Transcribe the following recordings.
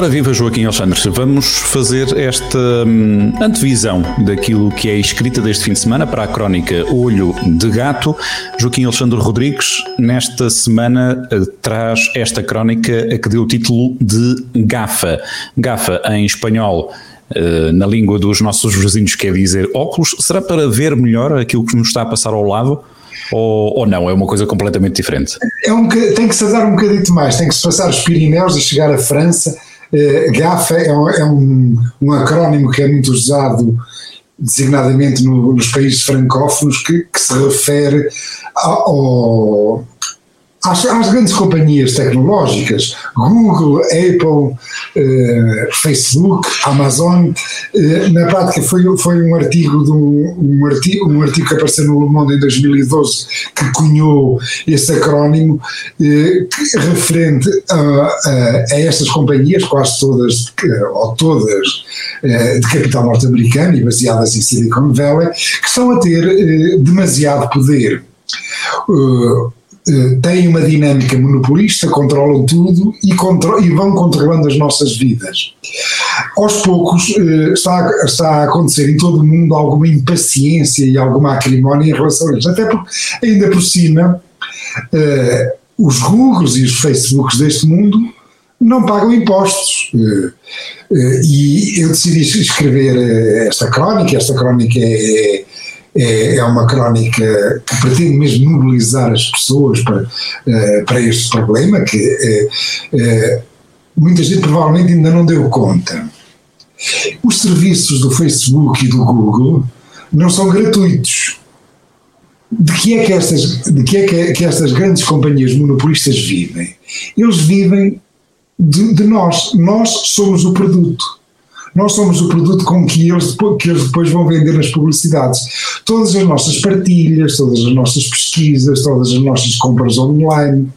Ora viva Joaquim Alexandre, vamos fazer esta hum, antevisão daquilo que é escrita deste fim de semana para a crónica Olho de Gato. Joaquim Alexandre Rodrigues, nesta semana, uh, traz esta crónica a que deu o título de Gafa. Gafa em espanhol. Uh, na língua dos nossos vizinhos quer dizer óculos, será para ver melhor aquilo que nos está a passar ao lado? Ou, ou não? É uma coisa completamente diferente? É um, tem que se dar um bocadito mais, tem que se passar os Pirineus e chegar à França GAFA é, é um, um, acrónimo que é muito usado designadamente no, nos países francófonos que, que se refere ao, às, às, grandes companhias tecnológicas, Google, Apple, eh, Facebook, Amazon, eh, na prática foi, foi um artigo, de um, um, artigo, um artigo que apareceu no Le Monde em 2012 que cunhou esse acrónimo eh, que, referente a, a, a, estas companhias, quase todas, ou todas, eh, de capital norte-americano e baseadas em Silicon Valley, que estão a ter eh, demasiado poder. Uh, têm uma dinâmica monopolista, controlam tudo e, contro e, vão controlando as nossas vidas. Aos poucos uh, está, a, está a acontecer em todo o mundo alguma impaciência e alguma acrimónia em relação a isso, até porque, ainda por cima, uh, os Googles e os Facebooks deste mundo não pagam impostos. e eu decidi escrever esta crónica, esta crónica é, é é, é uma crónica que pretende mesmo mobilizar as pessoas para, uh, para este problema, que uh, muita gente provavelmente ainda não deu conta. Os serviços do Facebook e do Google não são gratuitos. De que é que estas, de que é que, que estas grandes companhias monopolistas vivem? Eles vivem de, de nós. Nós somos o produto nós somos o produto com que eles, que eles depois vão vender nas publicidades. Todas as nossas partilhas, todas as nossas pesquisas, todas as nossas compras online,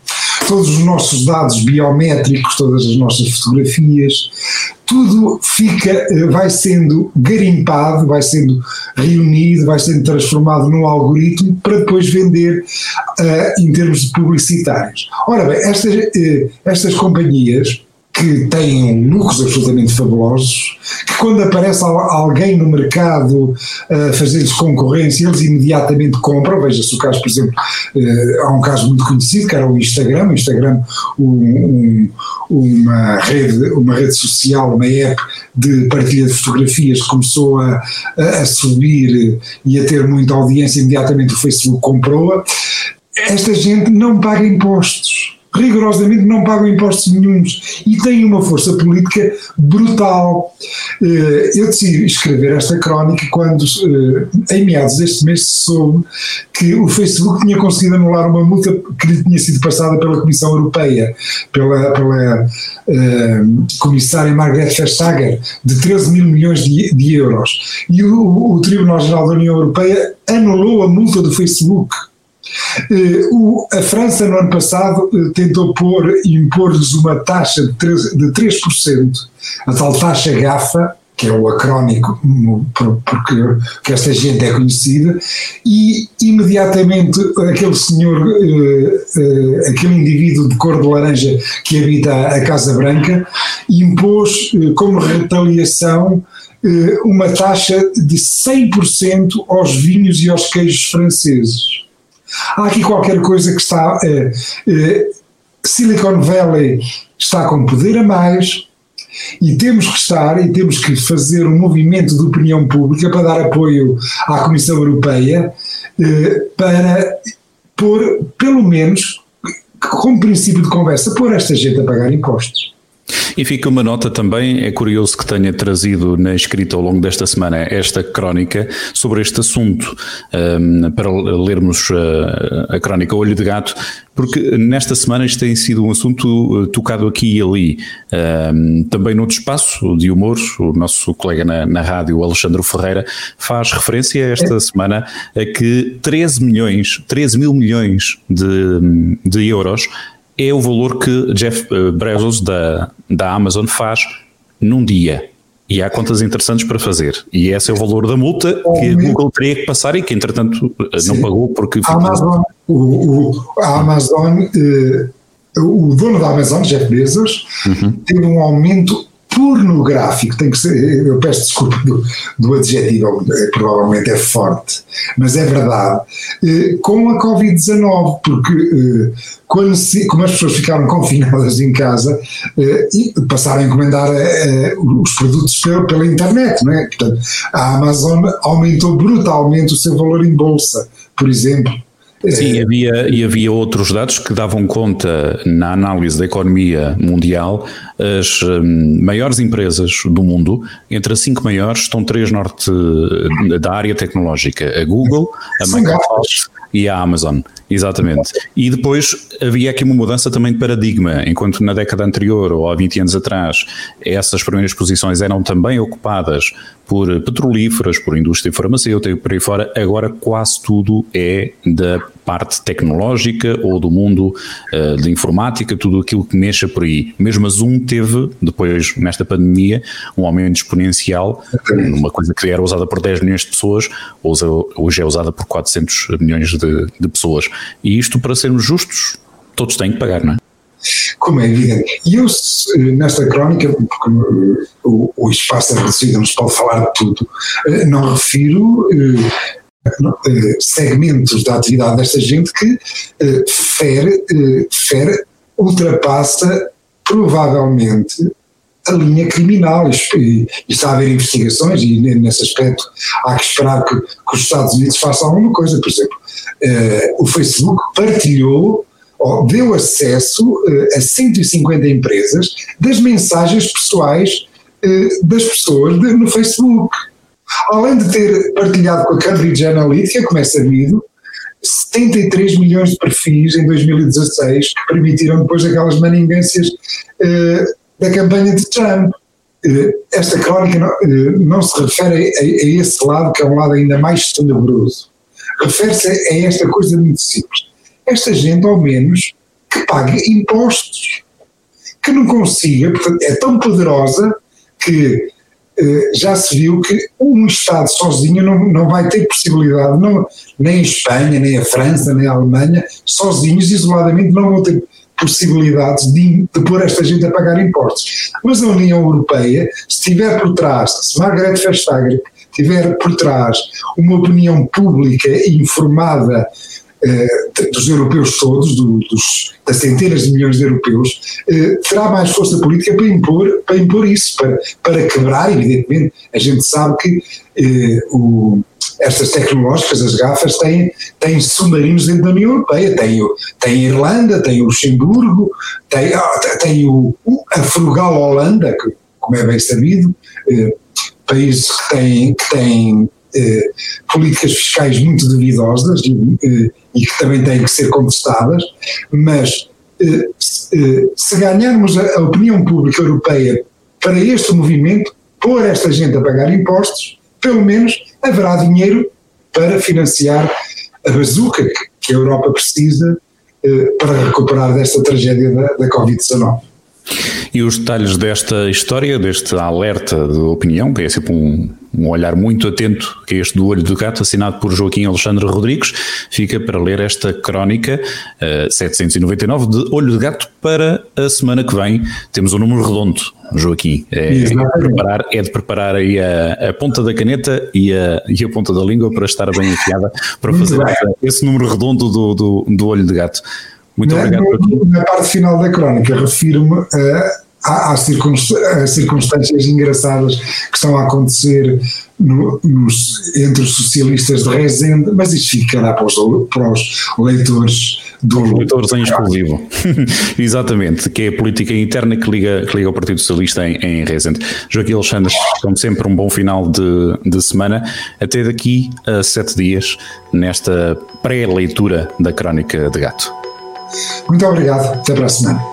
todos os nossos dados biométricos, todas as nossas fotografias, tudo fica, eh, vai sendo garimpado, vai sendo reunido, vai sendo transformado num algoritmo para depois vender uh, em termos publicitários. Ora bem, estas, uh, estas companhias que têm lucros absolutamente fabulosos, que quando aparece alguém no mercado a uh, fazer-lhes concorrência, eles imediatamente compram. Veja-se o caso, por exemplo, uh, há um caso muito conhecido, que era o Instagram. O Instagram, um, um, uma, rede, uma rede social, uma app de partilha de fotografias, começou a, a subir e a ter muita audiência, imediatamente o Facebook comprou-a. Esta gente não paga impostos rigorosamente não pagam impostos nenhums e têm uma força política brutal. Eh, eu decidi escrever esta crónica quando, eh, em meados deste mês, soube que o Facebook tinha conseguido anular uma multa que lhe tinha sido passada pela Comissão Europeia, pela, pela uh, comissária Margrethe Vestager, de 13 mil milhões de, de euros. E o, o Tribunal Geral da União Europeia anulou a multa do Facebook eh, o, a França, no ano passado, eh, tentou pôr, impor-lhes uma taxa de 3%, de 3%, a tal taxa GAFA, que é o acrónico porque que esta gente é conhecida, e imediatamente aquele senhor, eh, aquele indivíduo de cor de laranja que habita a Casa Branca, impôs como retaliação uma taxa de 100% aos vinhos e aos queijos franceses. Há aqui qualquer coisa que está. Eh, eh, Silicon Valley está com poder a mais e temos que estar e temos que fazer um movimento de opinião pública para dar apoio à Comissão Europeia eh, para pôr, pelo menos, como princípio de conversa, pôr esta gente a pagar impostos. E fica uma nota também, é curioso que tenha trazido na escrita ao longo desta semana esta crónica sobre este assunto, um, para lermos a, a crónica Olho de Gato, porque nesta semana isto tem sido um assunto uh, tocado aqui e ali. Um, também noutro espaço de humor, o nosso colega na, na rádio, Alexandre Ferreira, faz referência esta semana a que 13 milhões, 13 mil milhões de, de euros é o valor que Jeff eh, Bezos da, da Amazon faz num dia. E há contas interessantes para fazer. E esse é o valor da multa que a Google teria que passar e que, entretanto, Sim. não pagou porque. A Amazon, o, o, a Amazon eh, o dono da Amazon, Jeff Bezos, uhum. teve um aumento pornográfico, tem que ser, eu peço desculpa do, do adjetivo, é, provavelmente é forte, mas é verdade, eh, com a Covid-19, porque eh, quando se, como as pessoas ficaram confinadas em casa eh, e passaram a encomendar os produtos pela, pela internet, não é? Portanto, a Amazon aumentou brutalmente o seu valor em bolsa, por exemplo. Sim, é. havia, e havia outros dados que davam conta na análise da economia mundial. As um, maiores empresas do mundo, entre as cinco maiores, estão três norte da área tecnológica: a Google, a Microsoft e a Amazon. Exatamente. E depois havia aqui uma mudança também de paradigma, enquanto na década anterior ou há 20 anos atrás essas primeiras posições eram também ocupadas por petrolíferas, por indústria farmacêutica por aí fora, agora quase tudo é da parte tecnológica ou do mundo uh, de informática, tudo aquilo que mexa por aí. Mesmo a Zoom teve, depois, nesta pandemia, um aumento exponencial, uma coisa que era usada por 10 milhões de pessoas, hoje é usada por 400 milhões de, de pessoas. E isto, para sermos justos, todos têm que pagar, não é? Como é evidente. E eu, nesta crónica, porque o, o espaço é reduzido, não se pode falar de tudo, eh, não refiro eh, segmentos da atividade desta gente que eh, fere, fere, ultrapassa provavelmente a linha criminal e, está a haver investigações e nesse aspecto há que esperar que, que os Estados Unidos façam alguma coisa. Por exemplo, uh, o Facebook partilhou ou deu acesso uh, a 150 empresas das mensagens pessoais uh, das pessoas no Facebook. Além de ter partilhado com a Cambridge Analytica, como é sabido, 73 milhões de perfis em 2016 que permitiram depois aquelas maningâncias da campanha de Trump. Esta crónica não, não se refere a, a, esse lado, que é um lado ainda mais tenebroso. Refere-se a esta coisa muito simples. Esta gente, ao menos, que pague impostos, que não consiga, portanto, é tão poderosa que eh, já se viu que um Estado sozinho não, não vai ter possibilidade, não, nem a Espanha, nem a França, nem a Alemanha, sozinhos, isoladamente, não vão ter possibilidades de, de pôr esta gente a pagar impostos. Mas a União Europeia, se tiver por trás, se Margaret Vestager tiver por trás uma opinião pública informada dos europeus todos, do, dos, das centenas de milhões de europeus, eh, terá mais força política para impor, para impor isso, para, para quebrar, evidentemente. A gente sabe que eh, o, estas tecnológicas, as gafas, têm, têm submarinos dentro da União Europeia. Tem, tem a Irlanda, tem o Luxemburgo, tem, ah, tem o, a frugal Holanda, que, como é bem sabido, eh, países que têm, que têm eh, políticas fiscais muito duvidosas e, eh, e, que também têm que ser contestadas, mas eh, se, eh, ganharmos a, opinião pública europeia para este movimento, pôr esta gente a pagar impostos, pelo menos haverá dinheiro para financiar a bazuca que a Europa precisa eh, para recuperar desta tragédia da, da Covid-19. E os detalhes desta história, deste alerta de opinião, que é sempre um, um olhar muito atento, que é este do Olho do Gato, assinado por Joaquim Alexandre Rodrigues, fica para ler esta crónica uh, eh, 799 de Olho de Gato para a semana que vem. Temos um número redondo, Joaquim. É, é de preparar, é de preparar aí a, a, ponta da caneta e a, e a ponta da língua para estar bem afiada para fazer esse número redondo do, do, do Olho de Gato. Muito na, obrigado. No, na parte final da crónica, refiro-me a, às circunstâncias engraçadas que estão a acontecer no, nos, entre os socialistas de Rezende, mas isto ficará para os, para os leitores do. Os leitores em exclusivo. Exatamente, que é a política interna que liga, que liga o Partido Socialista em, em Rezende. Joaquim Alexandre, como sempre, um bom final de, de semana. Até daqui a sete dias, nesta pré-leitura da Crónica de Gato. Muito obrigado. Até para a semana.